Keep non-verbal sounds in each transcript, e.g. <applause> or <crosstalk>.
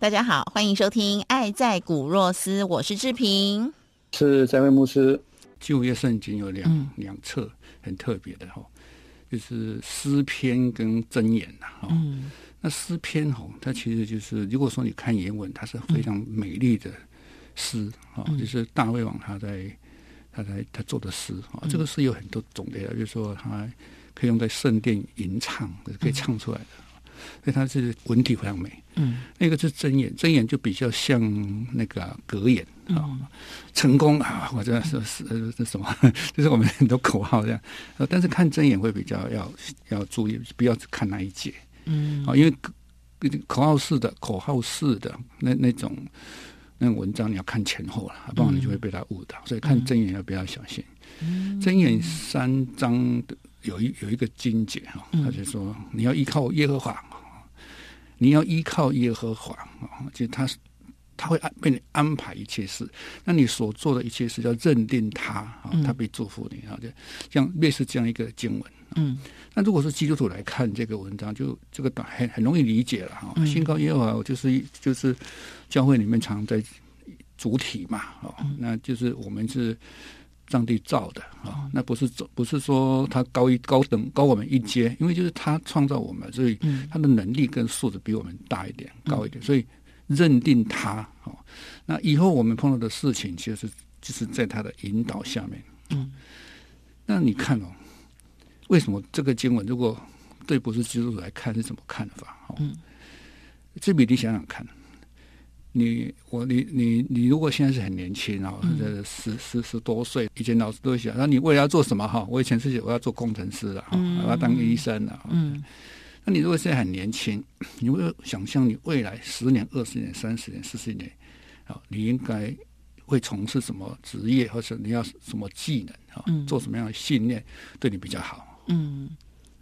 大家好，欢迎收听《爱在古若斯》，我是志平，是在位牧师。旧约圣经有两两册很特别的哈，就是诗篇跟箴言呐哈。那诗篇哈，它其实就是如果说你看原文，它是非常美丽的诗啊，就是大卫王他在他在他做的诗啊。这个诗有很多种类的，就是说他可以用在圣殿吟唱，可以唱出来的。所以它是文体非常美，嗯，那个是真言，真言就比较像那个格言啊，成功啊，或者是是是什么，<laughs> 就是我们很多口号这样，但是看真言会比较要要注意，不要只看那一节，嗯，啊，因为口号式的口号式的那那种那种文章，你要看前后了，不然你就会被他误导，所以看真言要比较小心。真言三章的有一有一个经节哈，他就说你要依靠耶和华。你要依靠耶和华啊，就他是他会安为你安排一切事。那你所做的一切事，要认定他啊，他被祝福你啊，就像类似这样一个经文。嗯，那如果是基督徒来看这个文章，就这个短很很容易理解了哈。信靠耶和华，我就是就是教会里面常在主体嘛，哦，那就是我们是。上帝造的啊，那不是不是说他高一高等高我们一阶，因为就是他创造我们，所以他的能力跟素质比我们大一点、高一点，所以认定他哦。那以后我们碰到的事情，其实就是在他的引导下面。嗯，那你看哦，为什么这个经文如果对不是基督徒来看是什么看法？嗯，这比你想想看。你我你你你如果现在是很年轻啊，这十十十多岁，以前老师都会想，那你未来要做什么哈？我以前是我要做工程师的哈，我要当医生的。嗯，那你如果现在很年轻，你会想象你未来十年、二十年、三十年、四十年，啊，你应该会从事什么职业，或者你要什么技能啊？做什么样的训练对你比较好？嗯。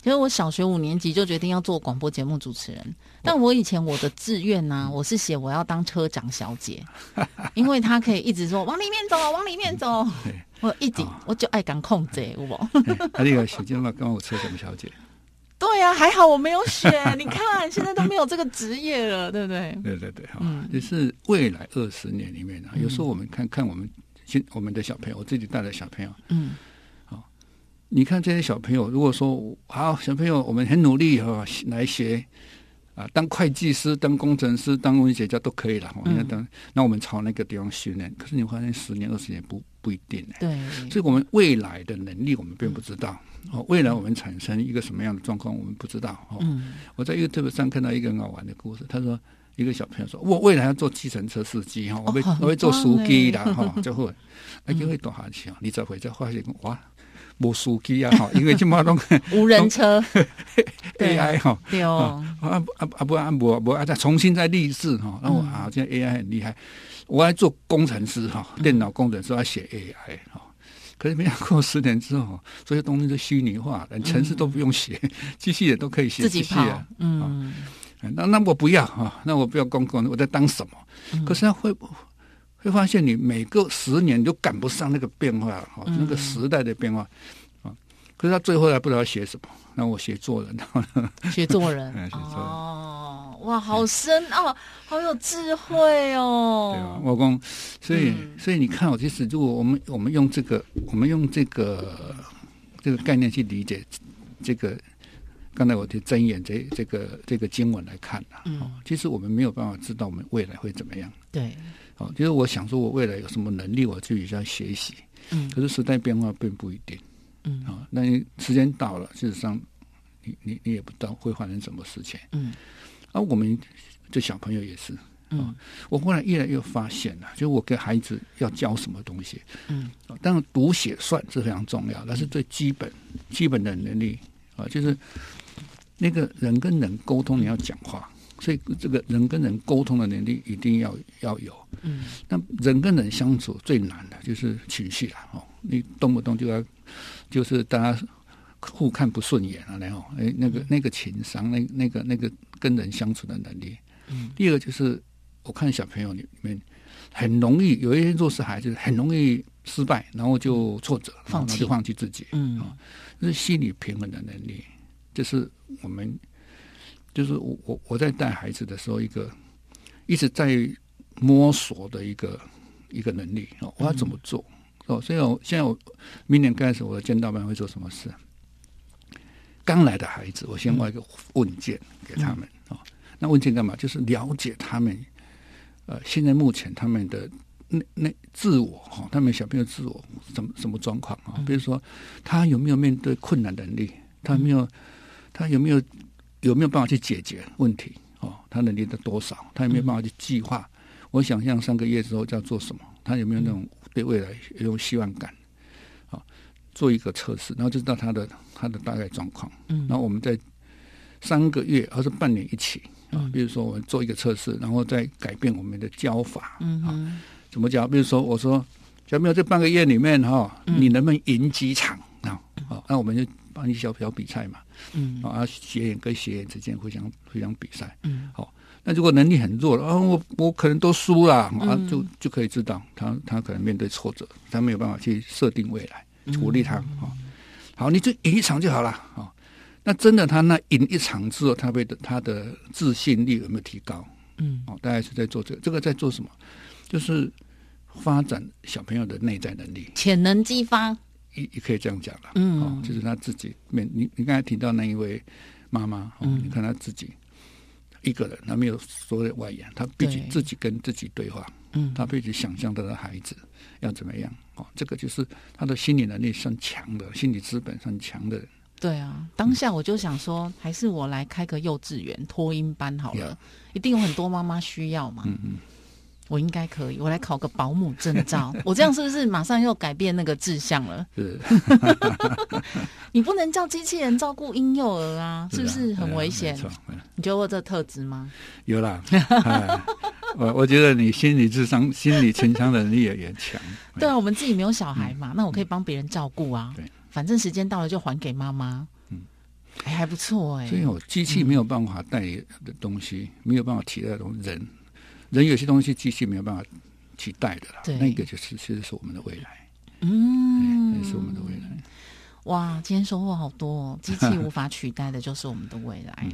其实我小学五年级就决定要做广播节目主持人，但我以前我的志愿呢，我是写我要当车长小姐，<laughs> 因为他可以一直说往里面走，往里面走。<laughs> 我一直我就爱敢控制，我。他那个写进嘛，跟我车长小姐。对呀，还好我没有选。你看，现在都没有这个职业了，对不对？对对对，哈，就是未来二十年里面呢，有时候我们看看我们现我们的小朋友，我自己带的小朋友，嗯。你看这些小朋友，如果说好小朋友，我们很努力哈来学啊，当会计师、当工程师、当文学家都可以了。那当那我们朝那个地方训练，可是你发现十年、二十年不不一定。对，所以我们未来的能力我们并不知道。哦，未来我们产生一个什么样的状况我们不知道。哦，我在一个特别上看到一个很好玩的故事，他说一个小朋友说：“我未来要做计程车司机哈，我会我会做司机的哈，就会那 <laughs> 就会多下去啊，你再回再发现哇。”无司机啊，哈，因为今嘛拢 <laughs> 无人车，<laughs> AI 哈，对哦，啊啊啊不啊不不啊再重新再立志哈，然后啊现在 AI 很厉害，我来做工程师哈，电脑工程师要写 AI 哈，可是没想过十年之后，这些东西都虚拟化，连程式都不用写，机器人都可以写，自己跑，嗯，那那我不要哈，那我不要公共，我在当什么？可是他会会发现你每个十年都赶不上那个变化哈，那个时代的变化啊。可是他最后还不知道写什么，那我写作人，<laughs> 写作人 <laughs> 哦，哇，好深哦，好有智慧哦。对啊，我讲，所以所以你看，我其实如果我们我们用这个，我们用这个这个概念去理解这个刚才我的睁眼这这个这个经文来看啊，嗯，其实我们没有办法知道我们未来会怎么样。对。哦，就是我想说，我未来有什么能力，我就去要学习。嗯，可是时代变化并不一定。嗯，啊，那时间到了，事实上，你你你也不知道会发生什么事情。嗯，而我们这小朋友也是。嗯，我后来越来越发现了，就我给孩子要教什么东西。嗯，当然读写算是非常重要，那是最基本基本的能力啊，就是那个人跟人沟通，你要讲话。所以，这个人跟人沟通的能力一定要要有。嗯，那人跟人相处最难的就是情绪了哦。你动不动就要，就是大家互看不顺眼啊，然后哎，那个那个情商，那那个那个跟人相处的能力。嗯。第二个就是，我看小朋友里面很容易有一些弱势孩子，很容易失败，然后就挫折，放弃放弃自己。嗯。啊，这是心理平衡的能力，这是我们。就是我我我在带孩子的时候，一个一直在摸索的一个一个能力哦，我要怎么做哦？所以我现在我明年开始我的监导班会做什么事？刚来的孩子，我先画一个问卷给他们哦。那问卷干嘛？就是了解他们呃，现在目前他们的那那自我哈，他们小朋友自我什么什么状况啊？比如说他有没有面对困难能力？他没有，他有没有？有没有办法去解决问题？哦，他能力的多少？他有没有办法去计划？我想象三个月之后要做什么？他有没有那种对未来有希望感？啊，做一个测试，然后就知道他的他的大概状况。嗯，然后我们在三个月或是半年一起啊，比如说我们做一个测试，然后再改变我们的教法。嗯啊，怎么教？比如说我说，小朋友这半个月里面哈，你能不能赢几场啊？好，那我们就帮你小小比赛嘛。嗯，啊，学员跟学员之间互相互相比赛，嗯，好，那如果能力很弱了，啊，我我可能都输了，啊，就就可以知道他他可能面对挫折，他没有办法去设定未来，鼓励他，啊，好，你就赢一场就好了，啊，那真的他那赢一场之后，他被的他的自信力有没有提高？嗯，哦，大概是在做这个，这个在做什么？就是发展小朋友的内在能力，潜能激发。也也可以这样讲了，嗯，就是他自己面，你你刚才提到那一位妈妈，嗯，你看他自己一个人，他没有所有的外援，他必须自己跟自己对话，嗯，他必须想象他的孩子要怎么样，哦，这个就是他的心理能力算强的，心理资本算强的人。对啊，当下我就想说，还是我来开个幼稚园托婴班好了，一定有很多妈妈需要嘛，嗯嗯。我应该可以，我来考个保姆证照。<laughs> 我这样是不是马上又改变那个志向了？是，<laughs> 你不能叫机器人照顾婴幼儿啊，是不是很危险？你觉得我这特质吗？有啦，我我觉得你心理智商、<laughs> 心理成长能力也也强。对啊，我们自己没有小孩嘛，那我可以帮别人照顾啊。对，反正时间到了就还给妈妈。还不错哎。所以，我机器没有办法带的东西，没有办法替代的人。人有些东西机器没有办法取代的啦，那个就是其实是我们的未来，嗯，那是我们的未来。哇，今天收获好多，哦！<laughs> 机器无法取代的就是我们的未来。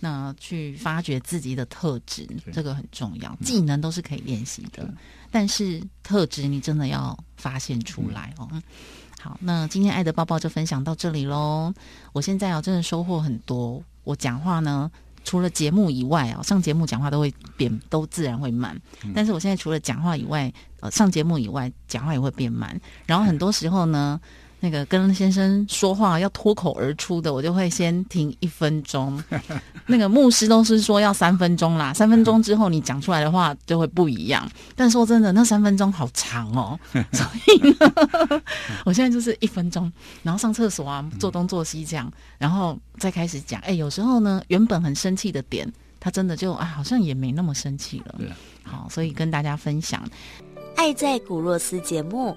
那去发掘自己的特质，这个很重要。技能都是可以练习的，但是特质你真的要发现出来哦。好，那今天爱的抱抱就分享到这里喽。我现在啊，真的收获很多。我讲话呢。除了节目以外啊，上节目讲话都会变，都自然会慢。但是我现在除了讲话以外，呃，上节目以外讲话也会变慢。然后很多时候呢。那个跟先生说话要脱口而出的，我就会先停一分钟。<laughs> 那个牧师都是说要三分钟啦，三分钟之后你讲出来的话就会不一样。但说真的，那三分钟好长哦，<laughs> 所以呢，我现在就是一分钟，然后上厕所啊，做东做西这样，然后再开始讲。哎，有时候呢，原本很生气的点，他真的就啊，好像也没那么生气了。好，所以跟大家分享《爱在古若斯》节目。